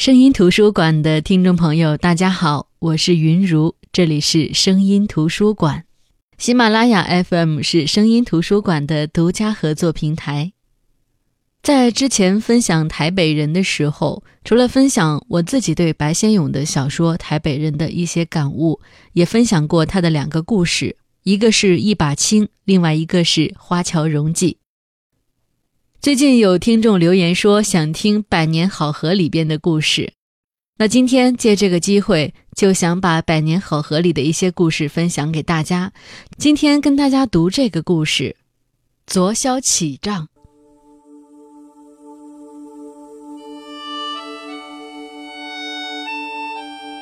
声音图书馆的听众朋友，大家好，我是云如，这里是声音图书馆。喜马拉雅 FM 是声音图书馆的独家合作平台。在之前分享《台北人》的时候，除了分享我自己对白先勇的小说《台北人》的一些感悟，也分享过他的两个故事，一个是一把青，另外一个是《花桥荣记》。最近有听众留言说想听《百年好合》里边的故事，那今天借这个机会，就想把《百年好合》里的一些故事分享给大家。今天跟大家读这个故事：昨宵起帐。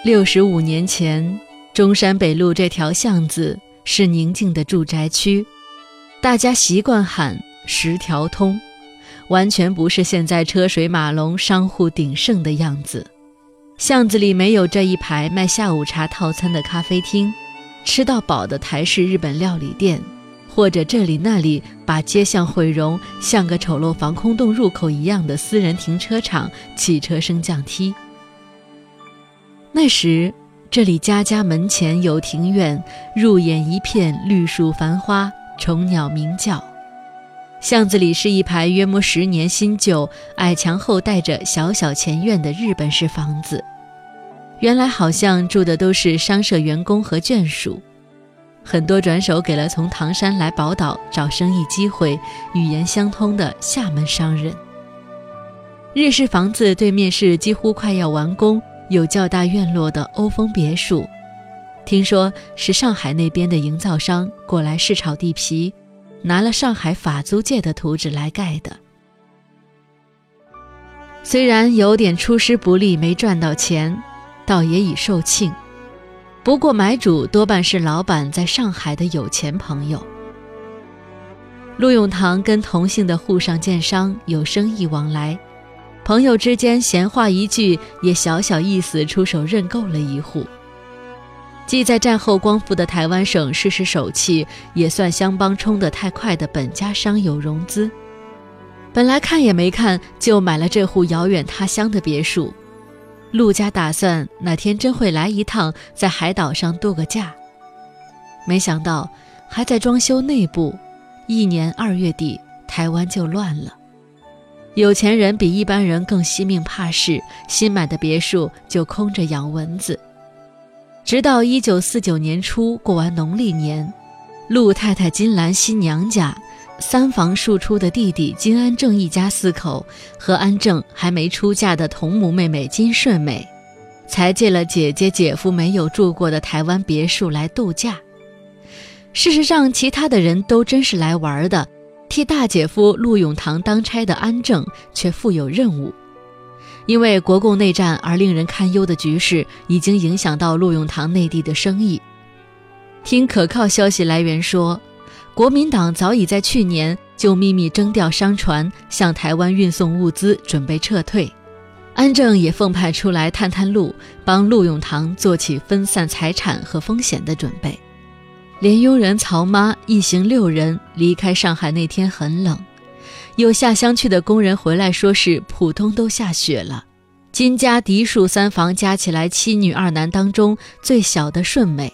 六十五年前，中山北路这条巷子是宁静的住宅区，大家习惯喊“十条通”。完全不是现在车水马龙、商户鼎盛的样子。巷子里没有这一排卖下午茶套餐的咖啡厅，吃到饱的台式日本料理店，或者这里那里把街巷毁容，像个丑陋防空洞入口一样的私人停车场、汽车升降梯。那时，这里家家门前有庭院，入眼一片绿树繁花，虫鸟鸣叫。巷子里是一排约莫十年新旧、矮墙后带着小小前院的日本式房子。原来好像住的都是商社员工和眷属，很多转手给了从唐山来宝岛找生意机会、语言相通的厦门商人。日式房子对面是几乎快要完工、有较大院落的欧风别墅，听说是上海那边的营造商过来试炒地皮。拿了上海法租界的图纸来盖的，虽然有点出师不利，没赚到钱，倒也已售罄。不过买主多半是老板在上海的有钱朋友。陆永堂跟同姓的沪上建商有生意往来，朋友之间闲话一句，也小小意思出手认购了一户。既在战后光复的台湾省试试手气，也算乡邦冲得太快的本家商友融资。本来看也没看就买了这户遥远他乡的别墅。陆家打算哪天真会来一趟，在海岛上度个假。没想到还在装修内部，一年二月底台湾就乱了。有钱人比一般人更惜命怕事，新买的别墅就空着养蚊子。直到一九四九年初过完农历年，陆太太金兰新娘家三房庶出的弟弟金安正一家四口和安正还没出嫁的同母妹妹金顺美，才借了姐姐姐夫没有住过的台湾别墅来度假。事实上，其他的人都真是来玩的，替大姐夫陆永堂当差的安正却负有任务。因为国共内战而令人堪忧的局势，已经影响到陆永堂内地的生意。听可靠消息来源说，国民党早已在去年就秘密征调商船向台湾运送物资，准备撤退。安正也奉派出来探探路，帮陆永堂做起分散财产和风险的准备。连佣人曹妈一行六人离开上海那天很冷。有下乡去的工人回来说是浦东都下雪了。金家嫡庶三房加起来七女二男当中最小的顺美，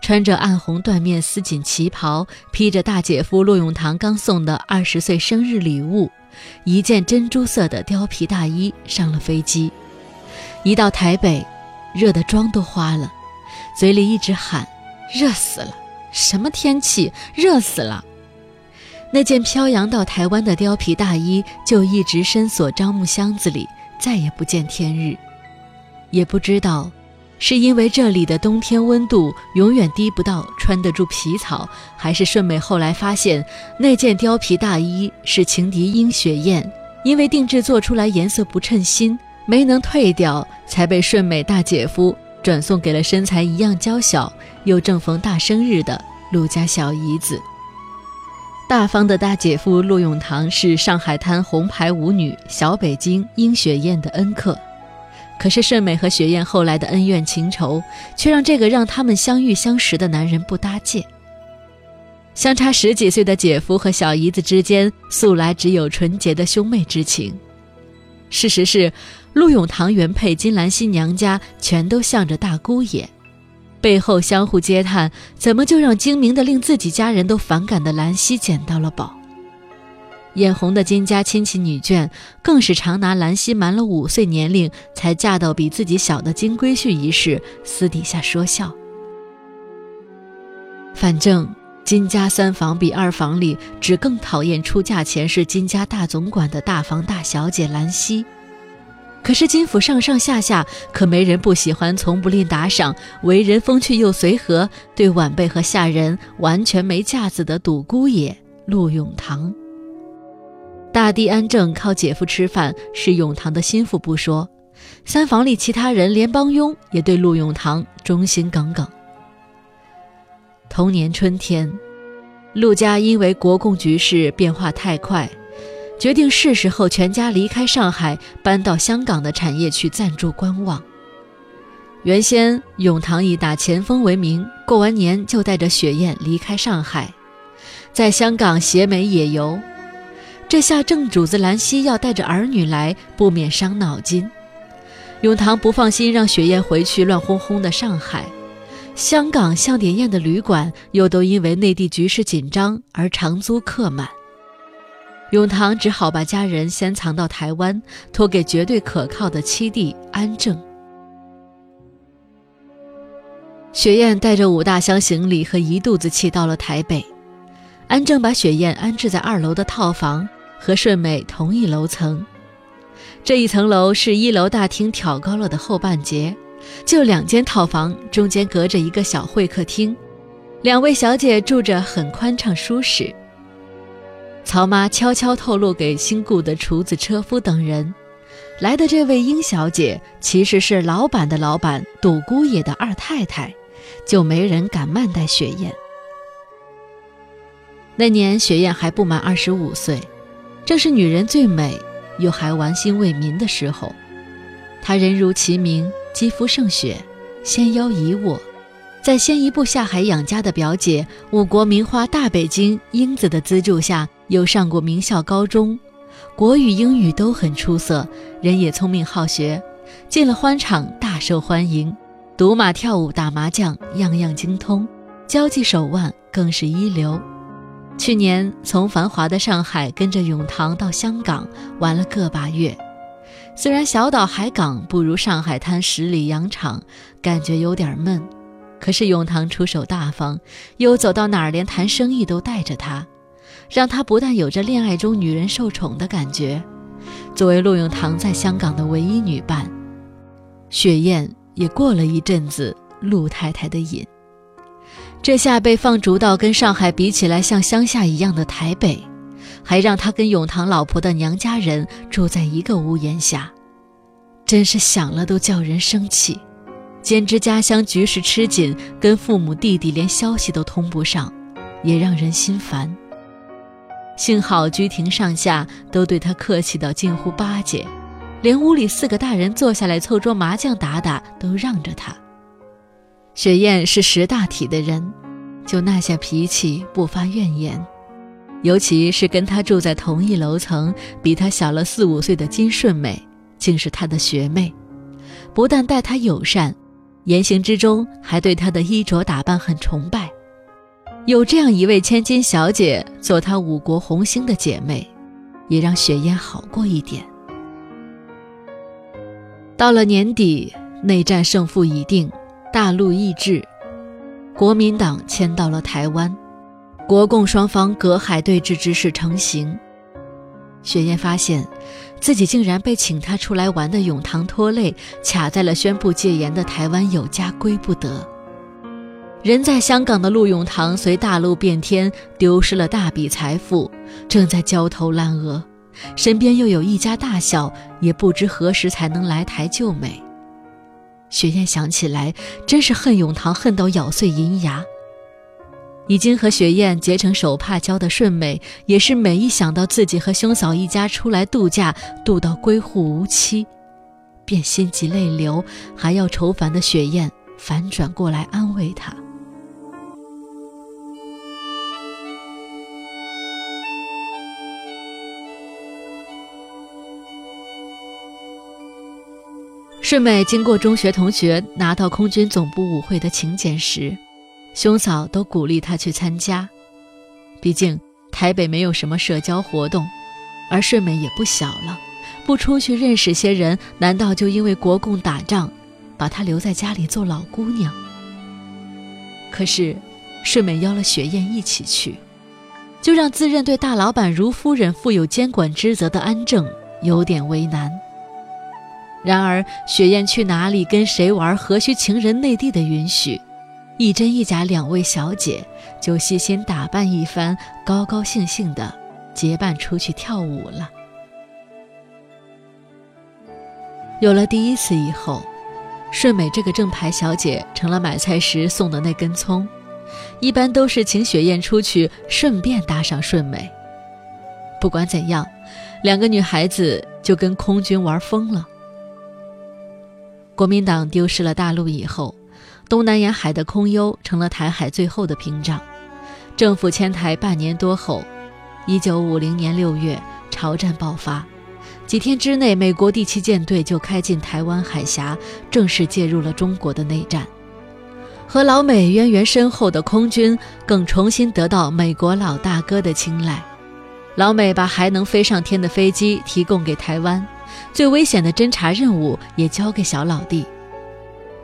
穿着暗红缎面丝锦旗袍，披着大姐夫陆永堂刚送的二十岁生日礼物，一件珍珠色的貂皮大衣上了飞机。一到台北，热得妆都花了，嘴里一直喊：“热死了！什么天气？热死了！”那件飘扬到台湾的貂皮大衣就一直深锁樟木箱子里，再也不见天日。也不知道，是因为这里的冬天温度永远低不到穿得住皮草，还是顺美后来发现那件貂皮大衣是情敌殷雪燕，因为定制做出来颜色不称心，没能退掉，才被顺美大姐夫转送给了身材一样娇小又正逢大生日的陆家小姨子。大方的大姐夫陆永堂是上海滩红牌舞女小北京殷雪燕的恩客，可是顺美和雪燕后来的恩怨情仇，却让这个让他们相遇相识的男人不搭界。相差十几岁的姐夫和小姨子之间，素来只有纯洁的兄妹之情。事实是，陆永堂原配金兰新娘家全都向着大姑爷，背后相互嗟叹，怎么就让精明的令自己家人都反感的兰溪捡到了宝？眼红的金家亲戚女眷更是常拿兰溪瞒了五岁年龄才嫁到比自己小的金龟婿一事私底下说笑。反正金家三房比二房里只更讨厌出嫁前是金家大总管的大房大小姐兰溪，可是金府上上下下可没人不喜欢从不吝打赏、为人风趣又随和、对晚辈和下人完全没架子的赌姑爷陆永堂。大弟安正靠姐夫吃饭，是永堂的心腹不说，三房里其他人连帮佣也对陆永堂忠心耿耿。同年春天，陆家因为国共局势变化太快，决定是时候全家离开上海，搬到香港的产业区暂住观望。原先永堂以打前锋为名，过完年就带着雪雁离开上海，在香港携美野游。这下正主子兰溪要带着儿女来，不免伤脑筋。永堂不放心让雪雁回去乱哄哄的上海，香港像点宴的旅馆又都因为内地局势紧张而长租客满。永堂只好把家人先藏到台湾，托给绝对可靠的七弟安正。雪雁带着五大箱行李和一肚子气到了台北，安正把雪雁安置在二楼的套房。和顺美同一楼层，这一层楼是一楼大厅挑高了的后半截，就两间套房，中间隔着一个小会客厅，两位小姐住着很宽敞舒适。曹妈悄悄透露给新雇的厨子、车夫等人，来的这位英小姐其实是老板的老板杜姑爷的二太太，就没人敢慢待雪雁。那年雪雁还不满二十五岁。正是女人最美又还玩心为民的时候，她人如其名，肌肤胜雪，纤腰一握，在先一步下海养家的表姐五国名花大北京英子的资助下，又上过名校高中，国语英语都很出色，人也聪明好学，进了欢场大受欢迎，赌马跳舞打麻将样样精通，交际手腕更是一流。去年从繁华的上海跟着永堂到香港玩了个把月，虽然小岛海港不如上海滩十里洋场，感觉有点闷，可是永堂出手大方，又走到哪儿连谈生意都带着他，让他不但有着恋爱中女人受宠的感觉。作为陆永堂在香港的唯一女伴，雪雁也过了一阵子陆太太的瘾。这下被放逐到跟上海比起来像乡下一样的台北，还让他跟永堂老婆的娘家人住在一个屋檐下，真是想了都叫人生气。兼之家乡局势吃紧，跟父母弟弟连消息都通不上，也让人心烦。幸好居廷上下都对他客气到近乎巴结，连屋里四个大人坐下来凑桌麻将打打都让着他。雪雁是识大体的人，就耐下脾气不发怨言。尤其是跟他住在同一楼层、比他小了四五岁的金顺美，竟是他的学妹，不但待他友善，言行之中还对他的衣着打扮很崇拜。有这样一位千金小姐做他五国红星的姐妹，也让雪雁好过一点。到了年底，内战胜负已定。大陆易帜，国民党迁到了台湾，国共双方隔海对峙之势成型。雪雁发现，自己竟然被请她出来玩的永堂拖累，卡在了宣布戒严的台湾有家归不得。人在香港的陆永堂随大陆变天，丢失了大笔财富，正在焦头烂额，身边又有一家大小，也不知何时才能来台救美。雪雁想起来，真是恨永堂恨到咬碎银牙。已经和雪雁结成手帕交的顺美，也是每一想到自己和兄嫂一家出来度假，度到归户无期，便心急泪流，还要愁烦的雪雁反转过来安慰他。顺美经过中学同学拿到空军总部舞会的请柬时，兄嫂都鼓励她去参加。毕竟台北没有什么社交活动，而顺美也不小了，不出去认识些人，难道就因为国共打仗，把她留在家里做老姑娘？可是，顺美邀了雪雁一起去，就让自认对大老板如夫人负有监管职责的安正有点为难。然而，雪雁去哪里跟谁玩，何须情人内地的允许？一真一假两位小姐就细心打扮一番，高高兴兴的结伴出去跳舞了。有了第一次以后，顺美这个正牌小姐成了买菜时送的那根葱，一般都是请雪雁出去，顺便搭上顺美。不管怎样，两个女孩子就跟空军玩疯了。国民党丢失了大陆以后，东南沿海的空优成了台海最后的屏障。政府迁台半年多后，一九五零年六月，朝战爆发。几天之内，美国第七舰队就开进台湾海峡，正式介入了中国的内战。和老美渊源深厚的空军，更重新得到美国老大哥的青睐。老美把还能飞上天的飞机提供给台湾。最危险的侦察任务也交给小老弟。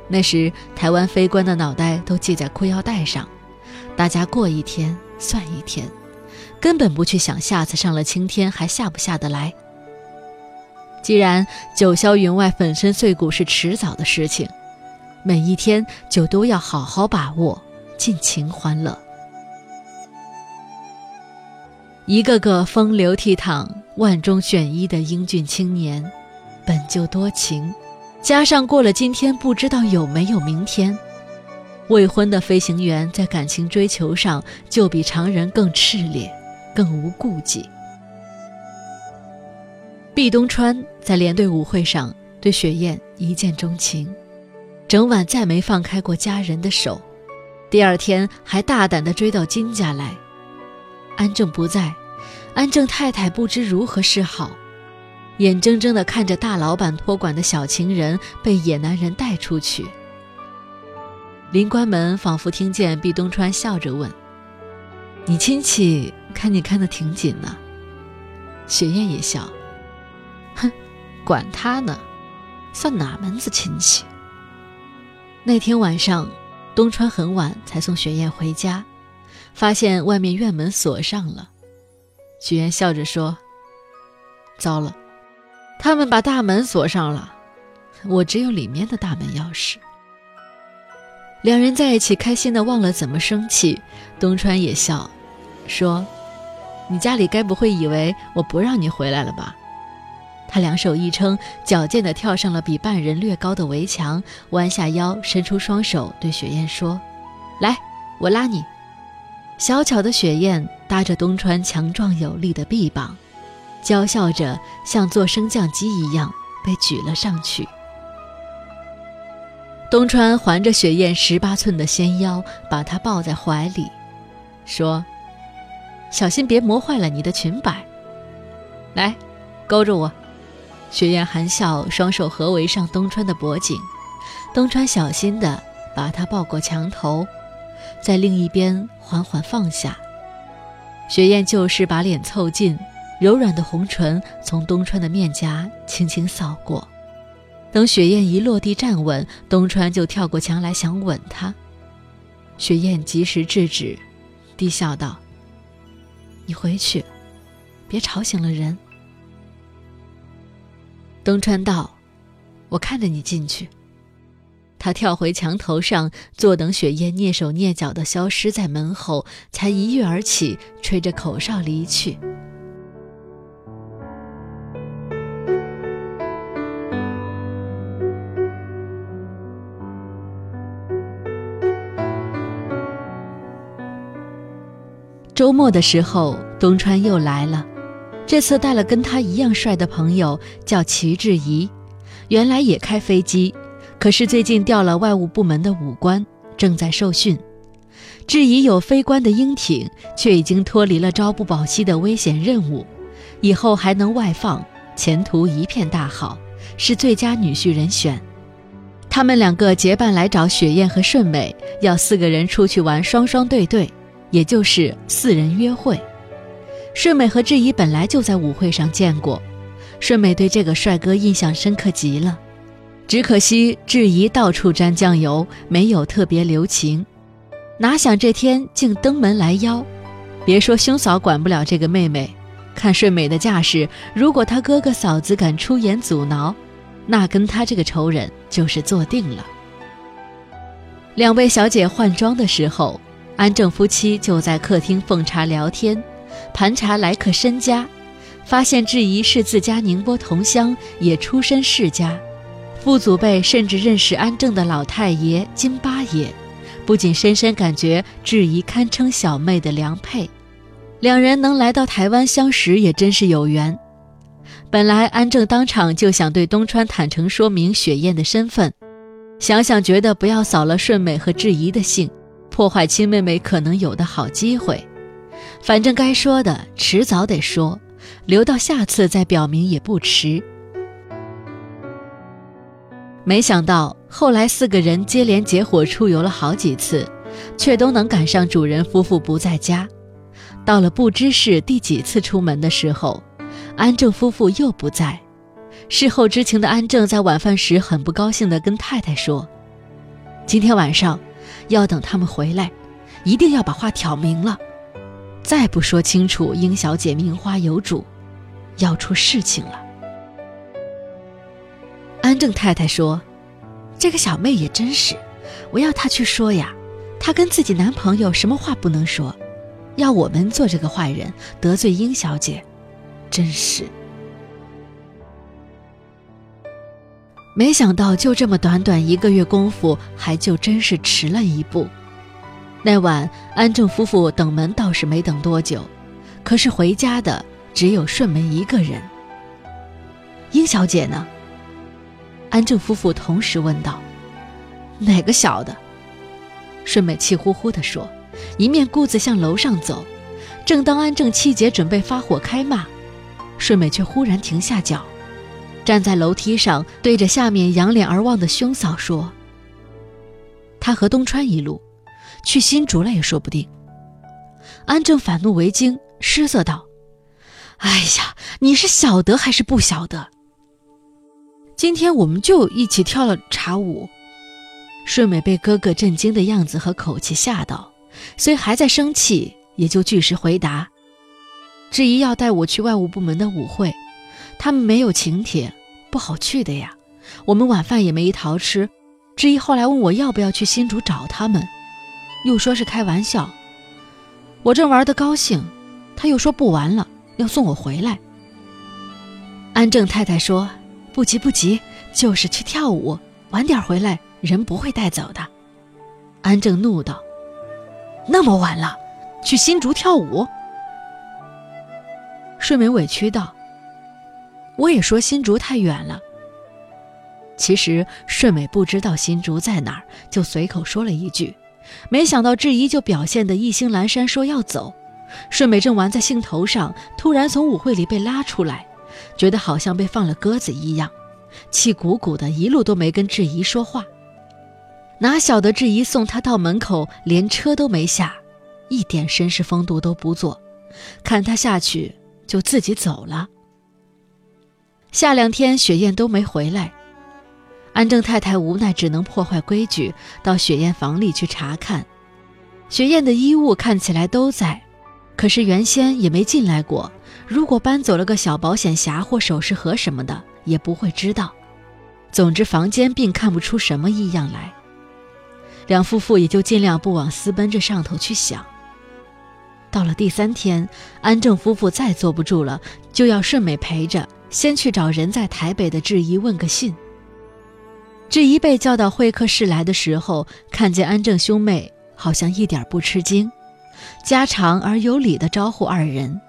那时台湾飞官的脑袋都系在裤腰带上，大家过一天算一天，根本不去想下次上了青天还下不下得来。既然九霄云外粉身碎骨是迟早的事情，每一天就都要好好把握，尽情欢乐。一个个风流倜傥、万中选一的英俊青年，本就多情，加上过了今天不知道有没有明天，未婚的飞行员在感情追求上就比常人更炽烈、更无顾忌。毕东川在连队舞会上对雪雁一见钟情，整晚再没放开过家人的手，第二天还大胆地追到金家来。安正不在，安正太太不知如何是好，眼睁睁地看着大老板托管的小情人被野男人带出去。临关门，仿佛听见毕东川笑着问：“你亲戚看你看得挺紧呢？”雪雁也笑：“哼，管他呢，算哪门子亲戚？”那天晚上，东川很晚才送雪雁回家。发现外面院门锁上了，许愿笑着说：“糟了，他们把大门锁上了，我只有里面的大门钥匙。”两人在一起，开心的忘了怎么生气。东川也笑，说：“你家里该不会以为我不让你回来了吧？”他两手一撑，矫健的跳上了比半人略高的围墙，弯下腰，伸出双手对雪雁说：“来，我拉你。”小巧的雪雁搭着东川强壮有力的臂膀，娇笑着像坐升降机一样被举了上去。东川环着雪雁十八寸的纤腰，把她抱在怀里，说：“小心别磨坏了你的裙摆。”来，勾着我。雪雁含笑，双手合围上东川的脖颈。东川小心地把她抱过墙头。在另一边缓缓放下，雪雁就是把脸凑近，柔软的红唇从东川的面颊轻轻扫过。等雪雁一落地站稳，东川就跳过墙来想吻她。雪雁及时制止，低笑道：“你回去，别吵醒了人。”东川道：“我看着你进去。”他跳回墙头上，坐等雪雁蹑手蹑脚地消失在门后，才一跃而起，吹着口哨离去。周末的时候，东川又来了，这次带了跟他一样帅的朋友，叫齐志怡，原来也开飞机。可是最近调了外务部门的武官，正在受训。质疑有非官的英挺，却已经脱离了朝不保夕的危险任务，以后还能外放，前途一片大好，是最佳女婿人选。他们两个结伴来找雪雁和顺美，要四个人出去玩双双对对，也就是四人约会。顺美和质疑本来就在舞会上见过，顺美对这个帅哥印象深刻极了。只可惜质疑到处沾酱油，没有特别留情。哪想这天竟登门来邀，别说兄嫂管不了这个妹妹，看顺美的架势，如果他哥哥嫂子敢出言阻挠，那跟他这个仇人就是坐定了。两位小姐换装的时候，安正夫妻就在客厅奉茶聊天，盘查来客身家，发现质疑是自家宁波同乡，也出身世家。父祖辈甚至认识安正的老太爷金八爷，不仅深深感觉质疑堪称小妹的良配，两人能来到台湾相识也真是有缘。本来安正当场就想对东川坦诚说明雪雁的身份，想想觉得不要扫了顺美和质疑的兴，破坏亲妹妹可能有的好机会。反正该说的迟早得说，留到下次再表明也不迟。没想到后来四个人接连结伙出游了好几次，却都能赶上主人夫妇不在家。到了不知是第几次出门的时候，安正夫妇又不在。事后知情的安正在晚饭时很不高兴地跟太太说：“今天晚上要等他们回来，一定要把话挑明了。再不说清楚，英小姐名花有主，要出事情了。”安正太太说：“这个小妹也真是，我要她去说呀。她跟自己男朋友什么话不能说，要我们做这个坏人得罪英小姐，真是。没想到就这么短短一个月功夫，还就真是迟了一步。那晚安正夫妇等门倒是没等多久，可是回家的只有顺梅一个人。英小姐呢？”安正夫妇同时问道：“哪个小的？”顺美气呼呼地说，一面顾自向楼上走。正当安正气结，准备发火开骂，顺美却忽然停下脚，站在楼梯上，对着下面仰脸而望的兄嫂说：“他和东川一路去新竹了，也说不定。”安正反怒为惊，失色道：“哎呀，你是晓得还是不晓得？”今天我们就一起跳了茶舞。顺美被哥哥震惊的样子和口气吓到，虽还在生气，也就据实回答：“质疑要带我去外务部门的舞会，他们没有请帖，不好去的呀。我们晚饭也没一桃吃。质疑后来问我要不要去新竹找他们，又说是开玩笑。我正玩得高兴，他又说不玩了，要送我回来。”安正太太说。不急不急，就是去跳舞，晚点回来，人不会带走的。安正怒道：“那么晚了，去新竹跳舞？”顺美委屈道：“我也说新竹太远了。”其实顺美不知道新竹在哪儿，就随口说了一句，没想到质疑就表现得意兴阑珊，说要走。顺美正玩在兴头上，突然从舞会里被拉出来。觉得好像被放了鸽子一样，气鼓鼓的，一路都没跟质疑说话。哪晓得质疑送他到门口，连车都没下，一点绅士风度都不做，看他下去就自己走了。下两天雪雁都没回来，安正太太无奈，只能破坏规矩，到雪雁房里去查看。雪雁的衣物看起来都在，可是原先也没进来过。如果搬走了个小保险匣或首饰盒什么的，也不会知道。总之，房间并看不出什么异样来。两夫妇也就尽量不往私奔这上头去想。到了第三天，安正夫妇再坐不住了，就要顺美陪着，先去找人在台北的质疑问个信。质疑被叫到会客室来的时候，看见安正兄妹，好像一点不吃惊，家常而有礼的招呼二人。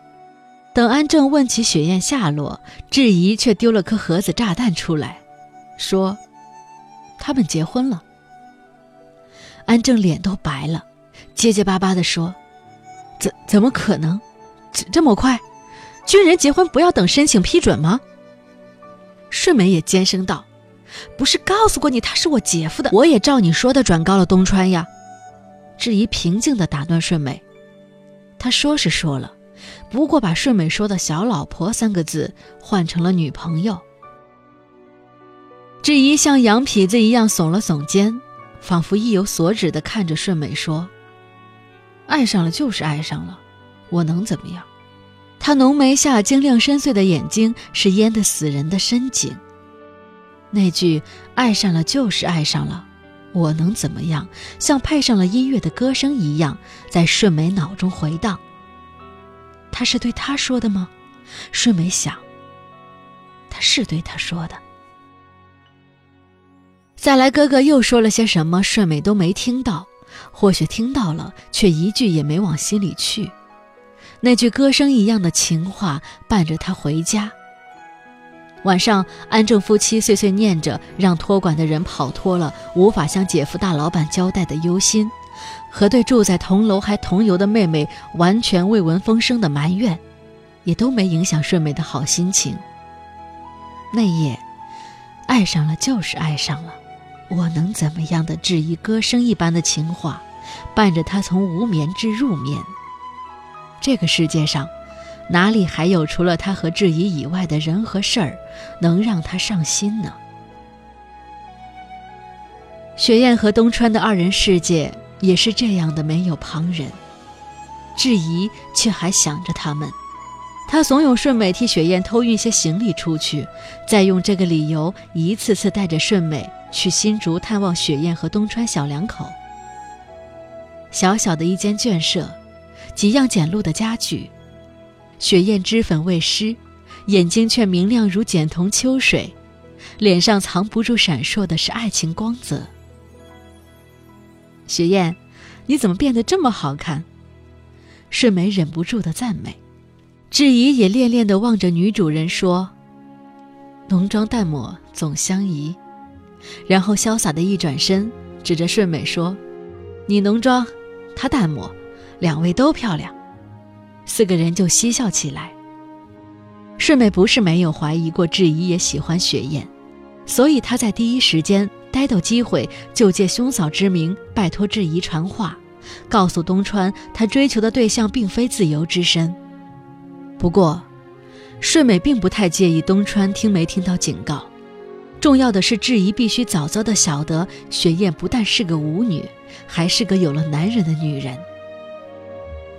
等安正问起雪雁下落，质疑却丢了颗盒子炸弹出来，说：“他们结婚了。”安正脸都白了，结结巴巴地说：“怎怎么可能？这这么快？军人结婚不要等申请批准吗？”顺美也尖声道：“不是告诉过你他是我姐夫的？我也照你说的转告了东川呀。质疑平静地打断顺美，他说是说了，不过把顺美说的小老婆三个字换成了女朋友。质疑像羊皮子一样耸了耸肩，仿佛意有所指地看着顺美说：“爱上了就是爱上了，我能怎么样？”他浓眉下晶亮深邃的眼睛是淹得死人的深井。那句“爱上了就是爱上了，我能怎么样？”像配上了音乐的歌声一样，在顺美脑中回荡。他是对他说的吗？顺美想，他是对他说的。再来，哥哥又说了些什么？顺美都没听到，或许听到了，却一句也没往心里去。那句歌声一样的情话伴着他回家。晚上，安正夫妻碎碎念着让托管的人跑脱了，无法向姐夫大老板交代的忧心，和对住在同楼还同游的妹妹完全未闻风声的埋怨，也都没影响顺美的好心情。那夜，爱上了就是爱上了，我能怎么样的质疑歌声一般的情话，伴着他从无眠至入眠。这个世界上，哪里还有除了他和质疑以外的人和事儿，能让他上心呢？雪雁和东川的二人世界也是这样的，没有旁人。质疑却还想着他们，他怂恿顺美替雪雁偷运些行李出去，再用这个理由一次次带着顺美去新竹探望雪雁和东川小两口。小小的一间眷舍。几样简陋的家具，雪雁脂粉未施，眼睛却明亮如简瞳秋水，脸上藏不住闪烁的是爱情光泽。雪雁，你怎么变得这么好看？顺美忍不住的赞美，志怡也恋恋的望着女主人说：“浓妆淡抹总相宜。”然后潇洒的一转身，指着顺美说：“你浓妆，她淡抹。”两位都漂亮，四个人就嬉笑起来。顺美不是没有怀疑过志怡也喜欢雪雁，所以她在第一时间逮到机会就借兄嫂之名拜托质疑传话，告诉东川她追求的对象并非自由之身。不过，顺美并不太介意东川听没听到警告，重要的是质疑必须早早的晓得雪雁不但是个舞女，还是个有了男人的女人。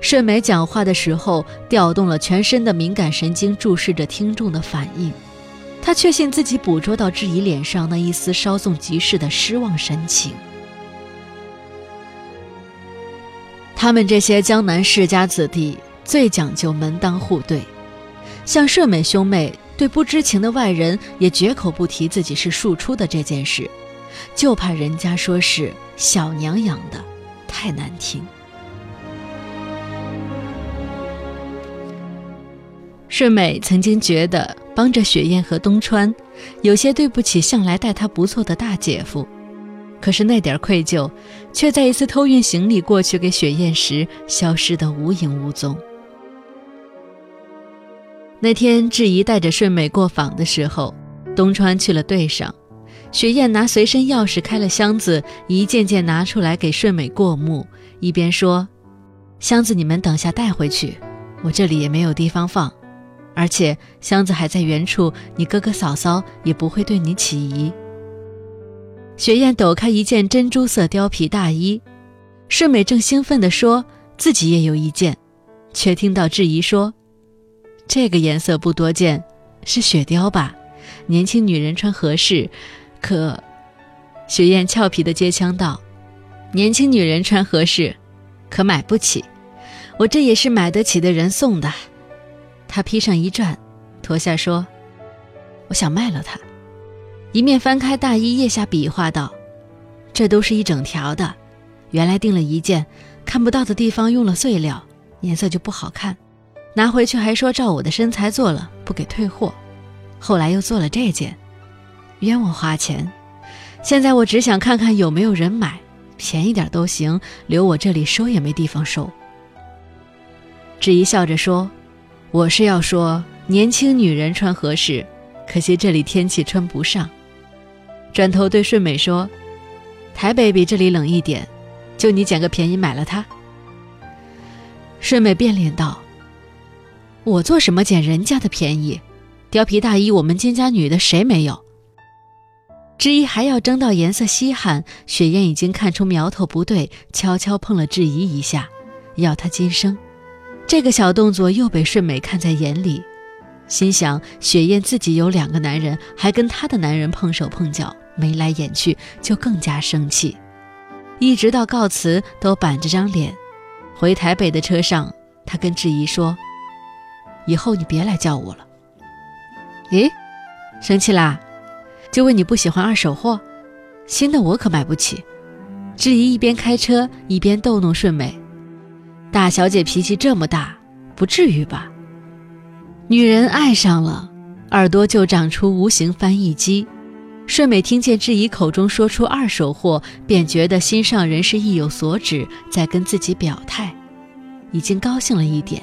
顺美讲话的时候，调动了全身的敏感神经，注视着听众的反应。他确信自己捕捉到质疑脸上那一丝稍纵即逝的失望神情。他们这些江南世家子弟最讲究门当户对，像顺美兄妹对不知情的外人也绝口不提自己是庶出的这件事，就怕人家说是小娘养的，太难听。顺美曾经觉得帮着雪雁和东川，有些对不起向来待她不错的大姐夫，可是那点愧疚，却在一次偷运行李过去给雪雁时消失得无影无踪。那天志怡带着顺美过访的时候，东川去了队上，雪雁拿随身钥匙开了箱子，一件件拿出来给顺美过目，一边说：“箱子你们等下带回去，我这里也没有地方放。”而且箱子还在原处，你哥哥嫂嫂也不会对你起疑。雪雁抖开一件珍珠色貂皮大衣，顺美正兴奋地说自己也有一件，却听到质疑说：“这个颜色不多见，是雪貂吧？年轻女人穿合适，可……”雪雁俏皮地接腔道：“年轻女人穿合适，可买不起。我这也是买得起的人送的。”他披上一转，脱下说：“我想卖了它。”一面翻开大衣，腋下比划道：“这都是一整条的，原来订了一件，看不到的地方用了碎料，颜色就不好看。拿回去还说照我的身材做了，不给退货。后来又做了这件，冤枉花钱。现在我只想看看有没有人买，便宜点都行，留我这里收也没地方收。”质疑笑着说。我是要说，年轻女人穿合适，可惜这里天气穿不上。转头对顺美说：“台北比这里冷一点，就你捡个便宜买了它。”顺美变脸道：“我做什么捡人家的便宜？貂皮大衣我们金家女的谁没有？”质疑还要争到颜色稀罕，雪雁已经看出苗头不对，悄悄碰了质疑一下，要他今生。这个小动作又被顺美看在眼里，心想雪雁自己有两个男人，还跟她的男人碰手碰脚，眉来眼去，就更加生气。一直到告辞都板着张脸。回台北的车上，他跟志怡说：“以后你别来叫我了。”咦，生气啦？就问你不喜欢二手货，新的我可买不起。志怡一边开车一边逗弄顺美，大小姐脾气这么大，不至于吧？女人爱上了，耳朵就长出无形翻译机。顺美听见质疑口中说出二手货，便觉得心上人是意有所指，在跟自己表态，已经高兴了一点。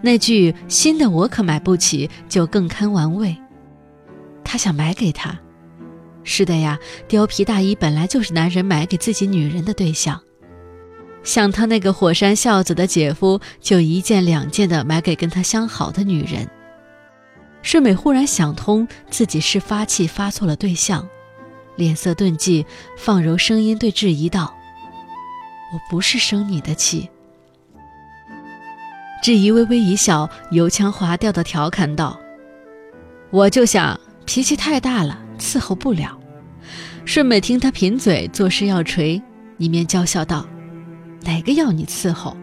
那句新的我可买不起，就更堪玩味。他想买给她，是的呀，貂皮大衣本来就是男人买给自己女人的对象。像他那个火山孝子的姐夫，就一件两件的买给跟他相好的女人。顺美忽然想通，自己是发气发错了对象，脸色顿寂，放柔声音对质疑道：“我不是生你的气。”质疑微微一笑，油腔滑调的调侃道：“我就想。”脾气太大了，伺候不了。顺美听他贫嘴，作势要锤，一面娇笑道：“哪个要你伺候？”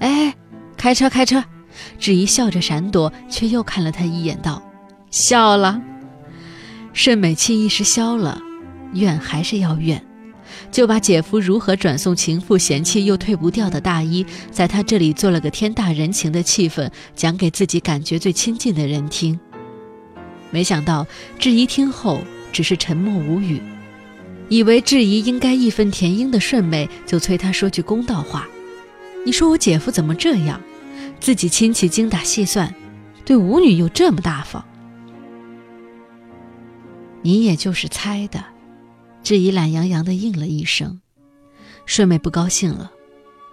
哎，开车开车！质疑笑着闪躲，却又看了他一眼，道：“笑了。”盛美气一时消了，怨还是要怨，就把姐夫如何转送情妇嫌弃又退不掉的大衣，在他这里做了个天大人情的气氛，讲给自己感觉最亲近的人听。没想到质疑听后只是沉默无语，以为质疑应该义愤填膺的顺妹就催他说句公道话：“你说我姐夫怎么这样？自己亲戚精打细算，对舞女又这么大方。”你也就是猜的，质疑懒洋洋的应了一声。顺妹不高兴了，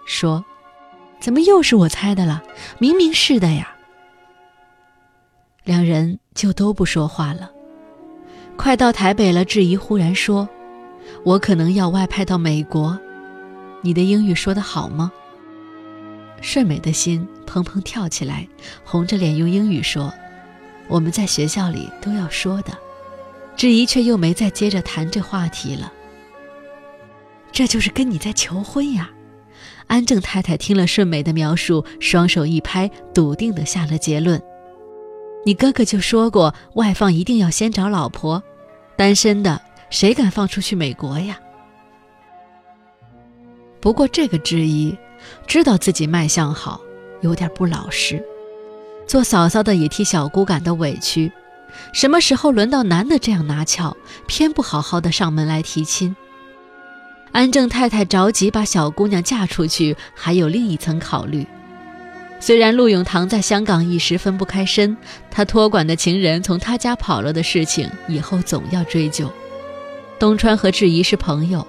说：“怎么又是我猜的了？明明是的呀。”两人就都不说话了。快到台北了，质疑忽然说：“我可能要外派到美国，你的英语说得好吗？”顺美的心砰砰跳起来，红着脸用英语说：“我们在学校里都要说的。”质疑却又没再接着谈这话题了。这就是跟你在求婚呀！安正太太听了顺美的描述，双手一拍，笃定地下了结论。你哥哥就说过，外放一定要先找老婆，单身的谁敢放出去美国呀？不过这个质疑，知道自己卖相好，有点不老实。做嫂嫂的也替小姑感到委屈。什么时候轮到男的这样拿翘，偏不好好的上门来提亲？安正太太着急把小姑娘嫁出去，还有另一层考虑。虽然陆永堂在香港一时分不开身，他托管的情人从他家跑了的事情，以后总要追究。东川和质疑是朋友，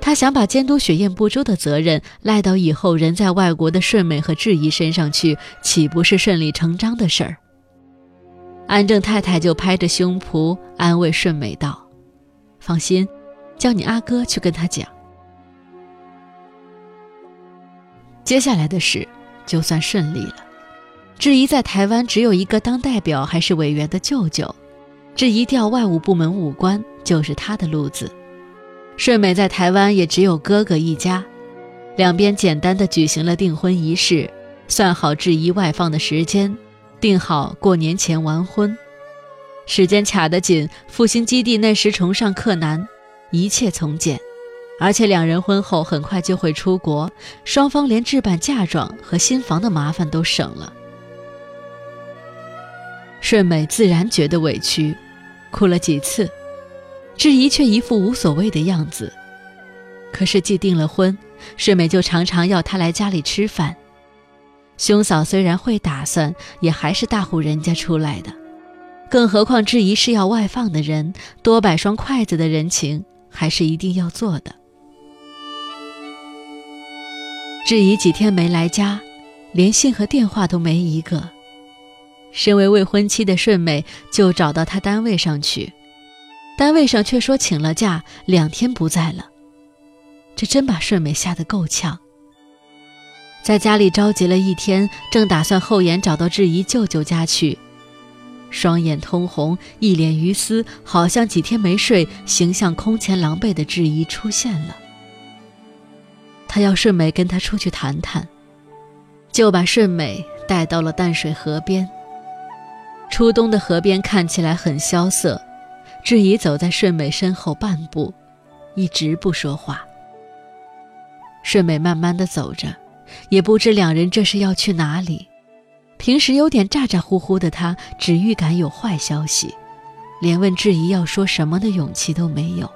他想把监督雪燕不周的责任赖到以后人在外国的顺美和质疑身上去，岂不是顺理成章的事儿？安正太太就拍着胸脯安慰顺美道：“放心，叫你阿哥去跟他讲。”接下来的事。就算顺利了。质疑在台湾只有一个当代表还是委员的舅舅，质疑调外务部门武官就是他的路子。顺美在台湾也只有哥哥一家，两边简单的举行了订婚仪式，算好质疑外放的时间，定好过年前完婚。时间卡得紧，复兴基地那时崇尚克难，一切从简。而且两人婚后很快就会出国，双方连置办嫁妆和新房的麻烦都省了。顺美自然觉得委屈，哭了几次，质疑却一副无所谓的样子。可是既订了婚，顺美就常常要他来家里吃饭。兄嫂虽然会打算，也还是大户人家出来的，更何况质疑是要外放的人，多摆双筷子的人情还是一定要做的。质疑几天没来家，连信和电话都没一个。身为未婚妻的顺美就找到他单位上去，单位上却说请了假，两天不在了。这真把顺美吓得够呛。在家里着急了一天，正打算后延找到质疑舅舅家去，双眼通红，一脸鱼丝，好像几天没睡，形象空前狼狈的质疑出现了。他要顺美跟他出去谈谈，就把顺美带到了淡水河边。初冬的河边看起来很萧瑟，志怡走在顺美身后半步，一直不说话。顺美慢慢的走着，也不知两人这是要去哪里。平时有点咋咋呼呼的他，只预感有坏消息，连问志怡要说什么的勇气都没有。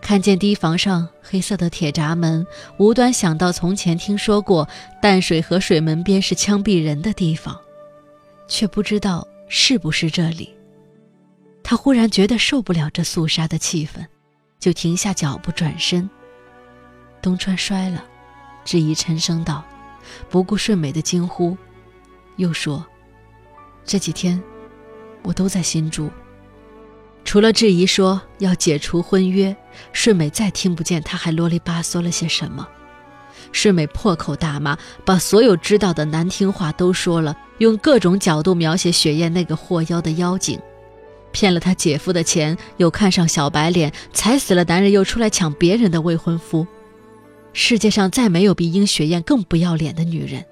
看见堤防上黑色的铁闸门，无端想到从前听说过淡水河水门边是枪毙人的地方。却不知道是不是这里。他忽然觉得受不了这肃杀的气氛，就停下脚步转身。东川摔了，质疑沉声道，不顾顺美的惊呼，又说：“这几天我都在新竹。”除了质疑说要解除婚约，顺美再听不见他还啰里吧嗦了些什么。世美破口大骂，把所有知道的难听话都说了，用各种角度描写雪雁那个祸妖的妖精，骗了他姐夫的钱，又看上小白脸，踩死了男人又出来抢别人的未婚夫。世界上再没有比殷雪雁更不要脸的女人。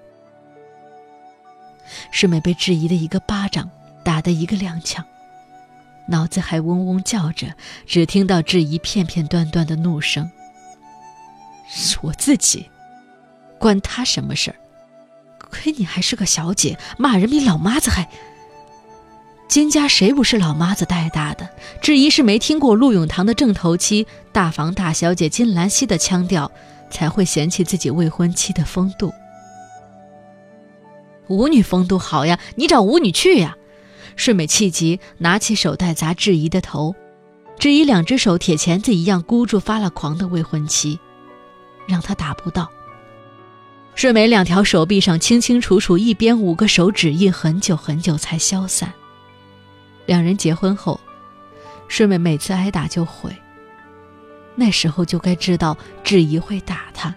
世美被质疑的一个巴掌打得一个踉跄，脑子还嗡嗡叫着，只听到质疑片片段段的怒声：“是我自己。”关他什么事儿？亏你还是个小姐，骂人比老妈子还……金家谁不是老妈子带大的？质疑是没听过陆永堂的正头妻、大房大小姐金兰溪的腔调，才会嫌弃自己未婚妻的风度。舞女风度好呀，你找舞女去呀！顺美气急，拿起手袋砸质疑的头。质疑两只手铁钳子一样箍住发了狂的未婚妻，让他打不到。顺美两条手臂上清清楚楚一边五个手指印，很久很久才消散。两人结婚后，顺美每次挨打就悔。那时候就该知道质疑会打他，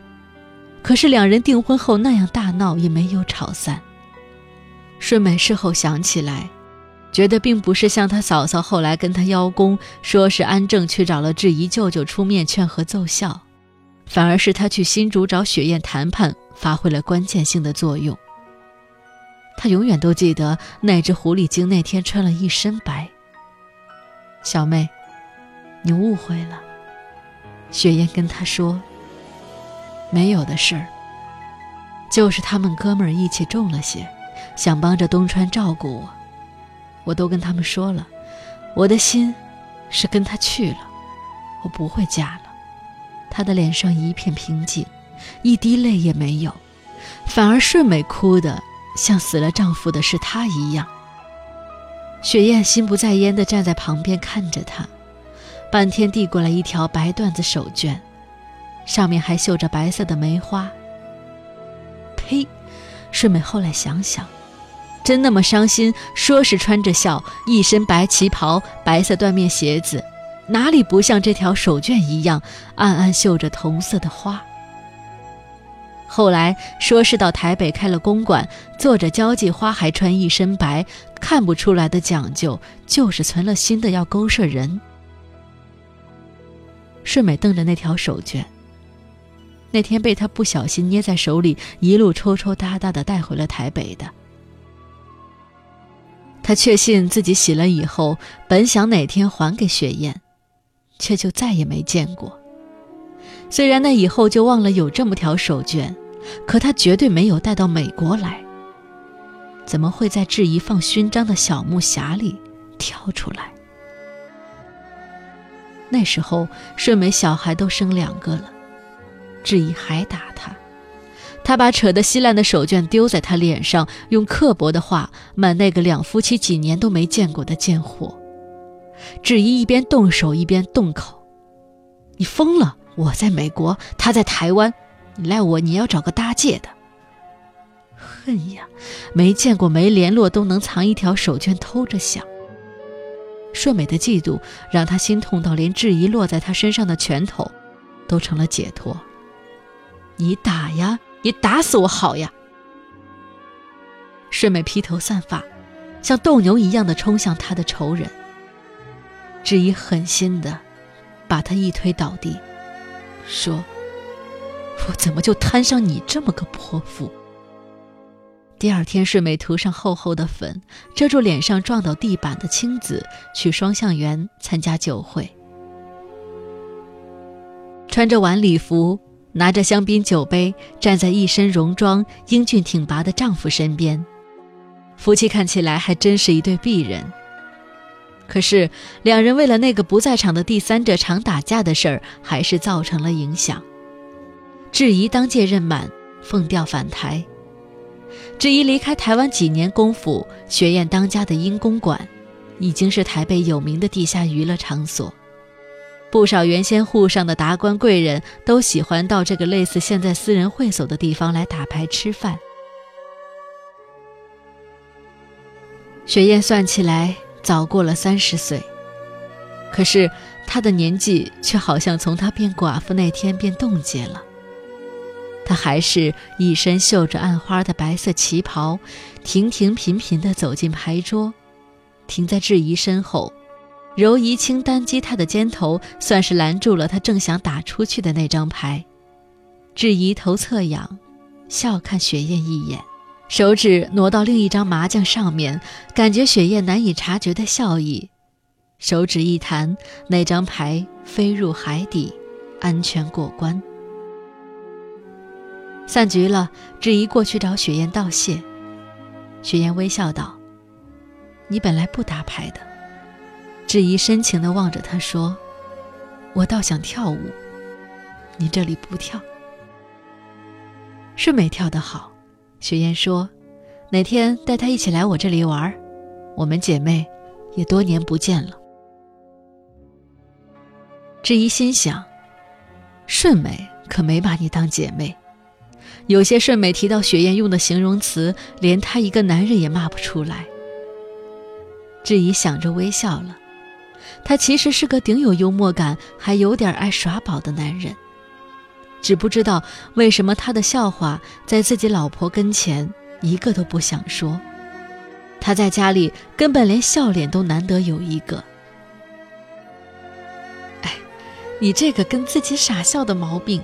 可是两人订婚后那样大闹也没有吵散。顺美事后想起来，觉得并不是像他嫂嫂后来跟他邀功，说是安正去找了质疑舅舅出面劝和奏效。反而是他去新竹找雪雁谈判，发挥了关键性的作用。他永远都记得那只狐狸精那天穿了一身白。小妹，你误会了。雪雁跟他说：“没有的事儿，就是他们哥们儿义气重了些，想帮着东川照顾我。我都跟他们说了，我的心是跟他去了，我不会嫁了。”他的脸上一片平静，一滴泪也没有，反而顺美哭的像死了丈夫的是她一样。雪雁心不在焉地站在旁边看着他，半天递过来一条白缎子手绢，上面还绣着白色的梅花。呸！顺美后来想想，真那么伤心？说是穿着孝，一身白旗袍，白色缎面鞋子。哪里不像这条手绢一样，暗暗绣着同色的花？后来说是到台北开了公馆，做着交际花，还穿一身白，看不出来的讲究，就是存了心的要勾摄人。顺美瞪着那条手绢，那天被他不小心捏在手里，一路抽抽搭搭的带回了台北的。他确信自己洗了以后，本想哪天还给雪雁。却就再也没见过。虽然那以后就忘了有这么条手绢，可他绝对没有带到美国来。怎么会在质疑放勋章的小木匣里跳出来？那时候顺美小孩都生两个了，质疑还打他，他把扯得稀烂的手绢丢在他脸上，用刻薄的话骂那个两夫妻几年都没见过的贱货。质疑一边动手一边动口：“你疯了！我在美国，他在台湾，你赖我，你要找个搭界的。”恨呀！没见过没联络都能藏一条手绢偷着想。顺美的嫉妒让他心痛到连质疑落在他身上的拳头，都成了解脱。你打呀！你打死我好呀！顺美披头散发，像斗牛一样的冲向他的仇人。质疑狠心的把他一推倒地，说：“我怎么就摊上你这么个泼妇？”第二天，顺美涂上厚厚的粉，遮住脸上撞到地板的青紫，去双向园参加酒会。穿着晚礼服，拿着香槟酒杯，站在一身戎装、英俊挺拔的丈夫身边，夫妻看起来还真是一对璧人。可是，两人为了那个不在场的第三者常打架的事儿，还是造成了影响。质疑当届任满，奉调返台。质疑离开台湾几年功夫，雪燕当家的英公馆，已经是台北有名的地下娱乐场所。不少原先沪上的达官贵人都喜欢到这个类似现在私人会所的地方来打牌吃饭。雪燕算起来早过了三十岁，可是他的年纪却好像从他变寡妇那天便冻结了。他还是一身绣着暗花的白色旗袍，停停频频地走进牌桌，停在质疑身后，柔仪轻单击他的肩头，算是拦住了他正想打出去的那张牌。质疑头侧仰，笑看雪雁一眼，手指挪到另一张麻将上面，感觉雪雁难以察觉的笑意，手指一弹，那张牌飞入海底，安全过关。散局了，质疑过去找雪雁道谢。雪雁微笑道：“你本来不打牌的。”质疑深情地望着他说：“我倒想跳舞，你这里不跳。”是没跳得好。雪雁说：“哪天带他一起来我这里玩，我们姐妹也多年不见了。”志怡心想：“顺美可没把你当姐妹。”有些顺美提到雪雁用的形容词，连他一个男人也骂不出来。志怡想着微笑了，他其实是个顶有幽默感，还有点爱耍宝的男人，只不知道为什么他的笑话在自己老婆跟前一个都不想说。他在家里根本连笑脸都难得有一个。哎，你这个跟自己傻笑的毛病。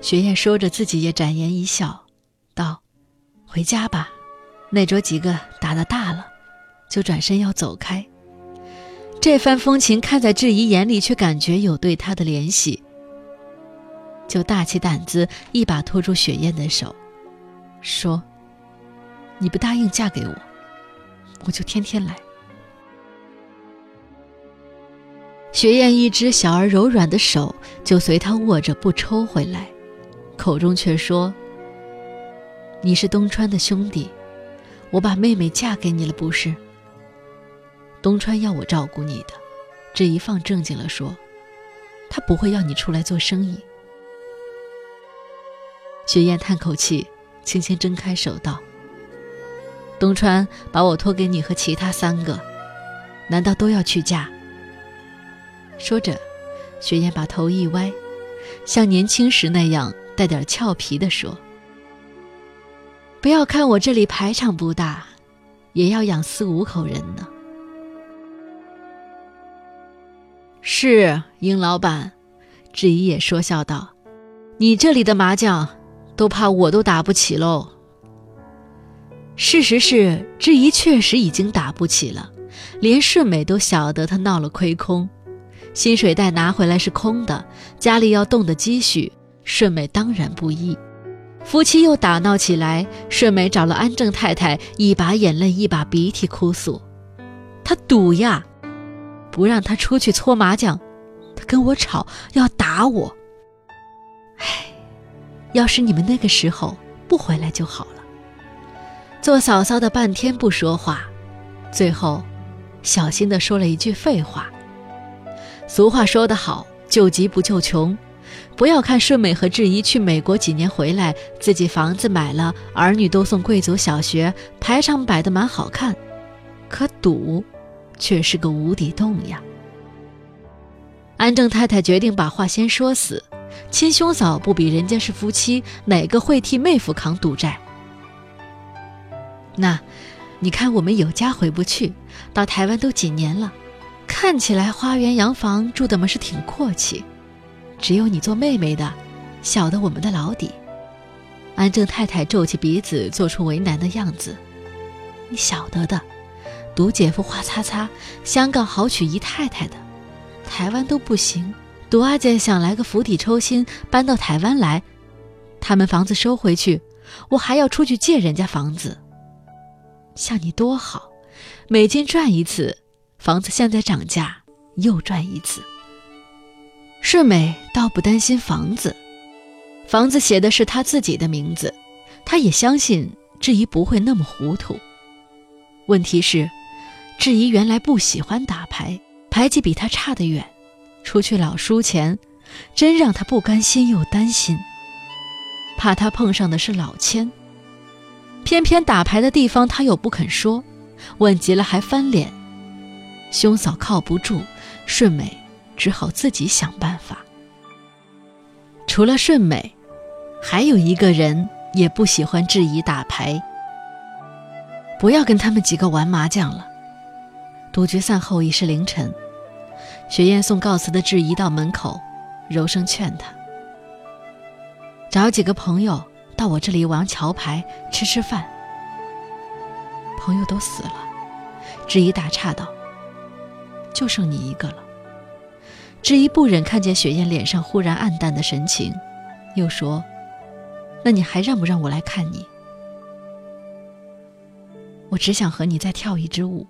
雪雁说着，自己也展颜一笑，道：“回家吧。”那桌几个打得大了，就转身要走开。这番风情看在质疑眼里，却感觉有对他的怜惜，就大起胆子，一把拖住雪雁的手，说：“你不答应嫁给我，我就天天来。”雪雁一只小而柔软的手就随他握着不抽回来。口中却说：“你是东川的兄弟，我把妹妹嫁给你了，不是？东川要我照顾你的。”这一放正经了说：“他不会要你出来做生意。”雪雁叹口气，轻轻睁开手道：“东川把我托给你和其他三个，难道都要去嫁？”说着，雪雁把头一歪，像年轻时那样。带点俏皮地说：“不要看我这里排场不大，也要养四五口人呢。”是殷老板，质疑也说笑道：“你这里的麻将，都怕我都打不起喽。”事实是，志怡确实已经打不起了，连顺美都晓得她闹了亏空，薪水袋拿回来是空的，家里要动的积蓄。顺美当然不依，夫妻又打闹起来。顺美找了安正太太，一把眼泪一把鼻涕哭诉：“他赌呀，不让他出去搓麻将，他跟我吵要打我。”唉，要是你们那个时候不回来就好了。做嫂嫂的半天不说话，最后小心地说了一句废话。俗话说得好，救急不救穷。不要看顺美和志怡去美国几年回来，自己房子买了，儿女都送贵族小学，排场摆得蛮好看，可赌，却是个无底洞呀。安正太太决定把话先说死，亲兄嫂不比人家是夫妻，哪个会替妹夫扛赌债？那，你看我们有家回不去，到台湾都几年了，看起来花园洋房住的么是挺阔气，只有你做妹妹的，晓得我们的老底。安正太太皱起鼻子，做出为难的样子。你晓得的，赌姐夫花擦擦，香港好娶姨太太的，台湾都不行。独阿姐想来个釜底抽薪，搬到台湾来，他们房子收回去，我还要出去借人家房子。像你多好，美金赚一次，房子现在涨价又赚一次。顺美倒不担心房子，房子写的是他自己的名字，他也相信质疑不会那么糊涂。问题是，质疑原来不喜欢打牌，牌技比他差得远，出去老输钱，真让他不甘心又担心，怕他碰上的是老千。偏偏打牌的地方他又不肯说，问急了还翻脸，兄嫂靠不住，顺美只好自己想办法。除了顺美，还有一个人也不喜欢质疑打牌。不要跟他们几个玩麻将了。赌局散后已是凌晨，雪雁送告辞的质疑到门口，柔声劝他找几个朋友。到我这里玩桥牌，吃吃饭。朋友都死了，质疑打岔道：“就剩你一个了。”质疑不忍看见雪雁脸上忽然暗淡的神情，又说：“那你还让不让我来看你？我只想和你再跳一支舞。”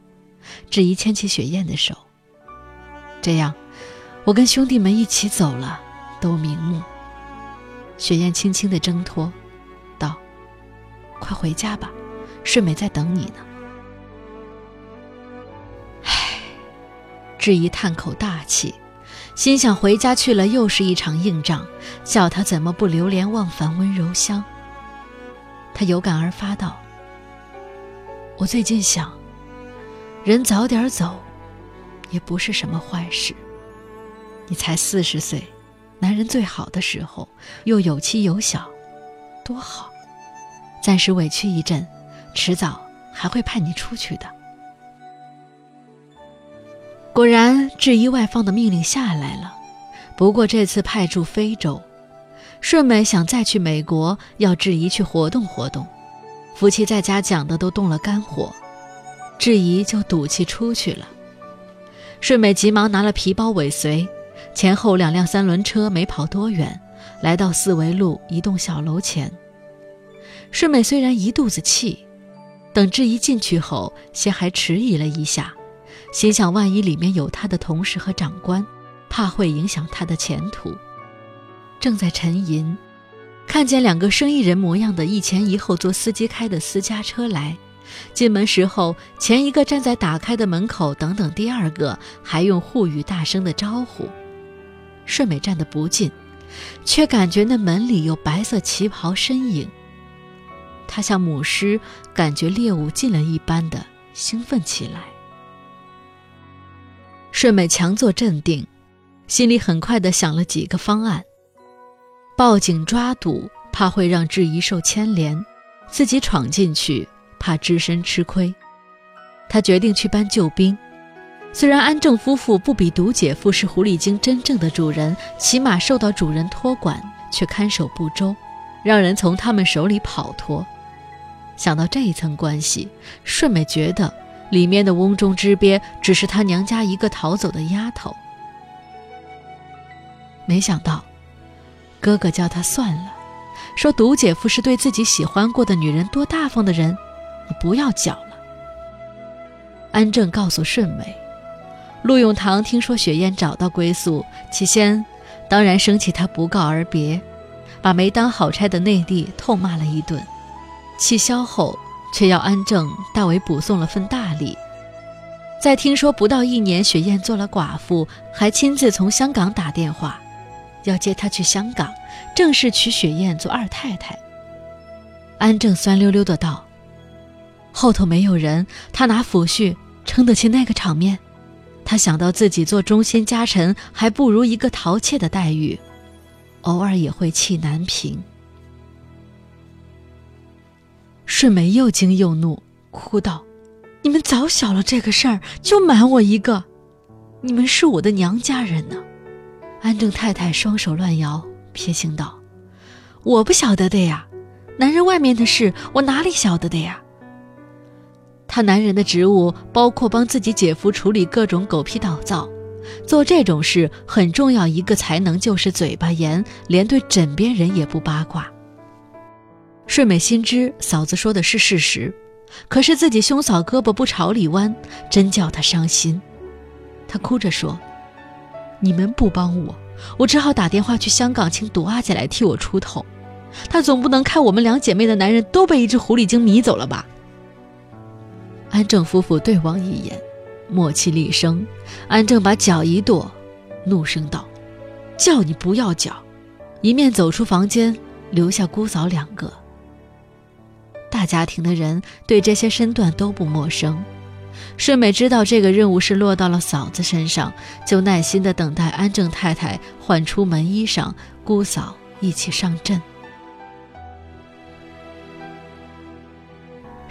质疑牵起雪雁的手，这样，我跟兄弟们一起走了，都瞑目。雪雁轻轻的挣脱。道快回家吧，顺美在等你呢。唉，质疑叹口大气，心想回家去了又是一场硬仗，叫他怎么不流连忘返温柔乡？他有感而发道：“我最近想，人早点走，也不是什么坏事。你才四十岁，男人最好的时候，又有妻有小，多好。”暂时委屈一阵，迟早还会派你出去的。果然，质疑外放的命令下来了，不过这次派驻非洲。顺美想再去美国，要质疑去活动活动。夫妻在家讲的都动了肝火，质疑就赌气出去了。顺美急忙拿了皮包尾随，前后两辆三轮车没跑多远，来到四维路一栋小楼前。顺美虽然一肚子气，等质疑进去后，先还迟疑了一下，心想万一里面有他的同事和长官，怕会影响他的前途。正在沉吟，看见两个生意人模样的一前一后坐司机开的私家车来，进门时候，前一个站在打开的门口等等，第二个还用沪语大声的招呼。顺美站得不近，却感觉那门里有白色旗袍身影。他像母狮感觉猎物近了一般的兴奋起来。顺美强作镇定，心里很快的想了几个方案：报警抓赌，怕会让质疑受牵连；自己闯进去，怕只身吃亏。他决定去搬救兵。虽然安正夫妇不比独姐夫是狐狸精真正的主人，起码受到主人托管，却看守不周，让人从他们手里跑脱。想到这一层关系，顺美觉得里面的瓮中之鳖只是她娘家一个逃走的丫头。没想到，哥哥叫他算了，说独姐夫是对自己喜欢过的女人多大方的人，不要搅了。安正告诉顺美，陆永堂听说雪雁找到归宿，起先当然生气他不告而别，把没当好差的内地痛骂了一顿，气消后，却要安正大为补送了份大礼。在听说不到一年雪雁做了寡妇，还亲自从香港打电话，要接她去香港，正式娶雪雁做二太太。安正酸溜溜的道：“后头没有人，他拿抚恤撑得起那个场面。他想到自己做忠心家臣还不如一个陶妾的待遇，偶尔也会气难平。”顺梅又惊又怒，哭道。你们早晓了这个事儿，就瞒我一个。你们是我的娘家人呢。安正太太双手乱摇，撇清道：“我不晓得的呀，男人外面的事，我哪里晓得的呀？他男人的职务包括帮自己姐夫处理各种狗屁倒灶，做这种事很重要一个才能就是嘴巴严，连对枕边人也不八卦。”顺美心知嫂子说的是事实。可是自己兄嫂胳膊不朝里弯，真叫她伤心。她哭着说：“你们不帮我，我只好打电话去香港请朵阿姐来替我出头。她总不能看我们两姐妹的男人都被一只狐狸精迷走了吧？”安正夫妇对望一眼，默契厉声。安正把脚一跺，怒声道：“叫你不要脚！”一面走出房间，留下姑嫂两个。大家庭的人对这些身段都不陌生。顺美知道这个任务是落到了嫂子身上，就耐心地等待安正太太换出门衣裳，姑嫂一起上阵。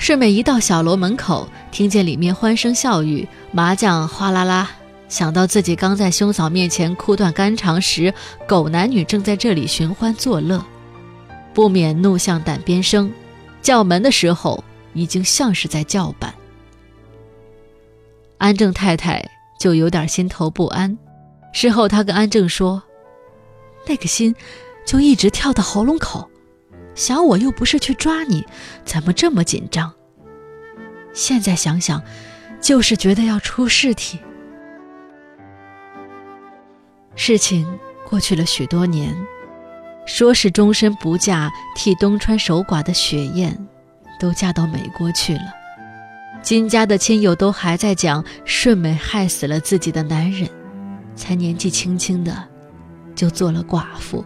顺美一到小楼门口，听见里面欢声笑语，麻将哗啦啦，想到自己刚在兄嫂面前哭断肝肠时，狗男女正在这里寻欢作乐，不免怒向胆边生。叫门的时候，已经像是在叫板。安正太太就有点心头不安。事后，她跟安正说：“那个心，就一直跳到喉咙口，想我又不是去抓你，怎么这么紧张？现在想想，就是觉得要出事体。事情过去了许多年。”说是终身不嫁，替东川守寡的雪雁，都嫁到美国去了。金家的亲友都还在讲顺美害死了自己的男人，才年纪轻轻的就做了寡妇。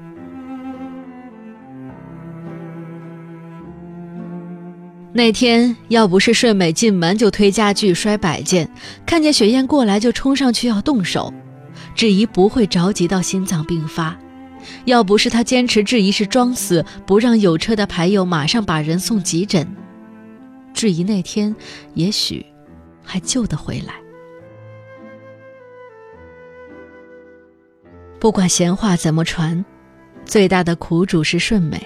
那天要不是顺美进门就推家具摔摆件，看见雪雁过来就冲上去要动手，质疑不会着急到心脏病发。要不是他坚持质疑是装死，不让有车的牌友马上把人送急诊，质疑那天也许还救得回来。不管闲话怎么传，最大的苦主是顺美。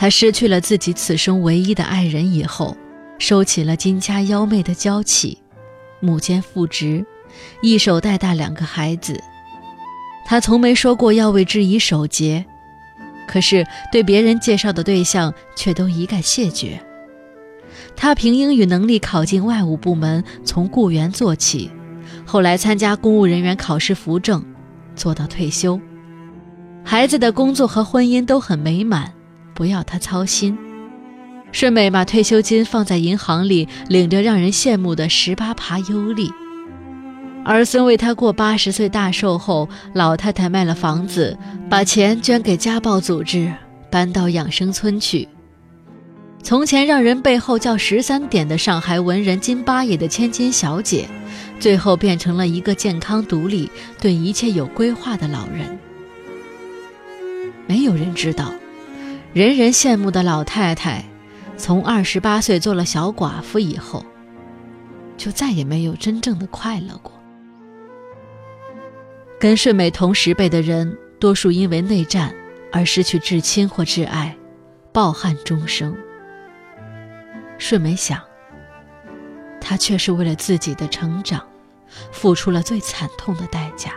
他失去了自己此生唯一的爱人以后，收起了金家幺妹的娇气，母兼父职，一手带大两个孩子。他从没说过要为质疑守节，可是对别人介绍的对象却都一概谢绝。他凭英语能力考进外务部门，从雇员做起，后来参加公务人员考试扶正，做到退休。孩子的工作和婚姻都很美满，不要他操心。顺美把退休金放在银行里，领着让人羡慕的十八爬优利。儿孙为他过八十岁大寿后，老太太卖了房子，把钱捐给家暴组织，搬到养生村去。从前让人背后叫十三点的上海文人金八爷的千金小姐，最后变成了一个健康独立、对一切有规划的老人。没有人知道，人人羡慕的老太太，从二十八岁做了小寡妇以后，就再也没有真正的快乐过。跟顺美同十辈的人，多数因为内战而失去至亲或挚爱，抱憾终生。顺美想，她却是为了自己的成长，付出了最惨痛的代价。